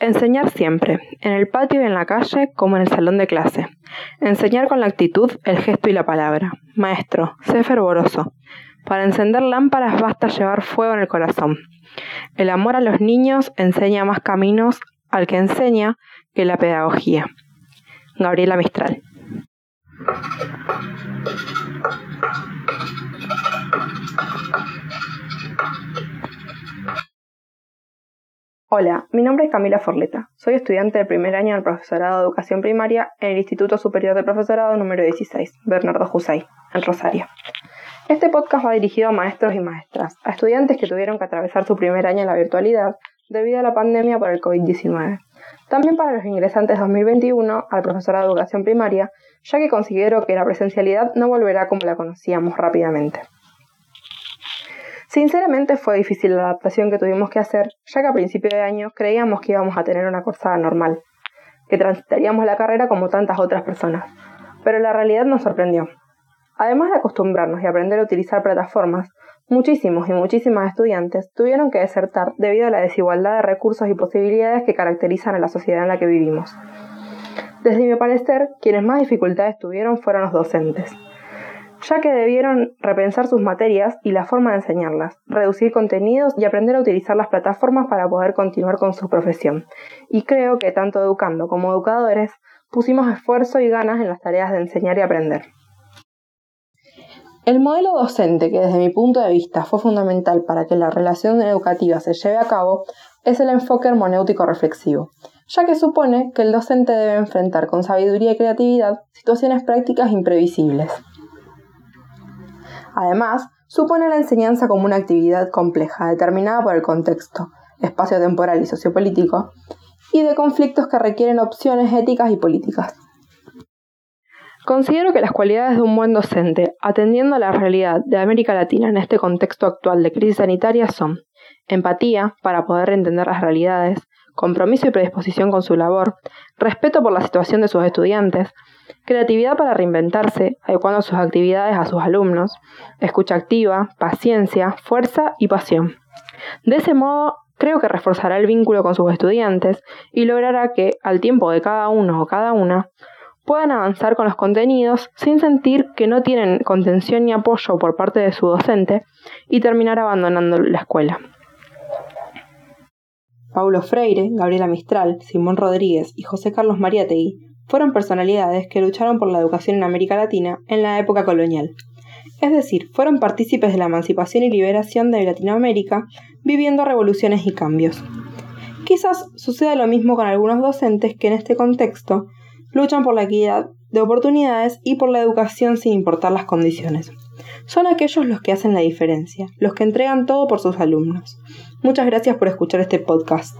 Enseñar siempre, en el patio y en la calle como en el salón de clase. Enseñar con la actitud, el gesto y la palabra. Maestro, sé fervoroso. Para encender lámparas basta llevar fuego en el corazón. El amor a los niños enseña más caminos al que enseña que la pedagogía. Gabriela Mistral. Hola, mi nombre es Camila Forleta. Soy estudiante del primer año del profesorado de educación primaria en el Instituto Superior de Profesorado número 16, Bernardo Jusay, en Rosario. Este podcast va dirigido a maestros y maestras, a estudiantes que tuvieron que atravesar su primer año en la virtualidad debido a la pandemia por el COVID-19. También para los ingresantes 2021 al profesorado de educación primaria, ya que considero que la presencialidad no volverá como la conocíamos rápidamente. Sinceramente fue difícil la adaptación que tuvimos que hacer, ya que a principio de año creíamos que íbamos a tener una cursada normal, que transitaríamos la carrera como tantas otras personas, pero la realidad nos sorprendió. Además de acostumbrarnos y aprender a utilizar plataformas, muchísimos y muchísimas estudiantes tuvieron que desertar debido a la desigualdad de recursos y posibilidades que caracterizan a la sociedad en la que vivimos. Desde mi parecer, quienes más dificultades tuvieron fueron los docentes, ya que debieron repensar sus materias y la forma de enseñarlas, reducir contenidos y aprender a utilizar las plataformas para poder continuar con su profesión. Y creo que tanto educando como educadores pusimos esfuerzo y ganas en las tareas de enseñar y aprender. El modelo docente que desde mi punto de vista fue fundamental para que la relación educativa se lleve a cabo es el enfoque hermenéutico reflexivo, ya que supone que el docente debe enfrentar con sabiduría y creatividad situaciones prácticas imprevisibles. Además, supone la enseñanza como una actividad compleja, determinada por el contexto, espacio temporal y sociopolítico, y de conflictos que requieren opciones éticas y políticas. Considero que las cualidades de un buen docente, atendiendo a la realidad de América Latina en este contexto actual de crisis sanitaria, son empatía para poder entender las realidades, compromiso y predisposición con su labor, respeto por la situación de sus estudiantes, creatividad para reinventarse, adecuando sus actividades a sus alumnos, escucha activa, paciencia, fuerza y pasión. De ese modo, creo que reforzará el vínculo con sus estudiantes y logrará que, al tiempo de cada uno o cada una, puedan avanzar con los contenidos sin sentir que no tienen contención ni apoyo por parte de su docente y terminar abandonando la escuela. Paulo Freire, Gabriela Mistral, Simón Rodríguez y José Carlos Mariátegui fueron personalidades que lucharon por la educación en América Latina en la época colonial. Es decir, fueron partícipes de la emancipación y liberación de Latinoamérica, viviendo revoluciones y cambios. Quizás suceda lo mismo con algunos docentes que en este contexto luchan por la equidad de oportunidades y por la educación sin importar las condiciones. Son aquellos los que hacen la diferencia, los que entregan todo por sus alumnos. Muchas gracias por escuchar este podcast.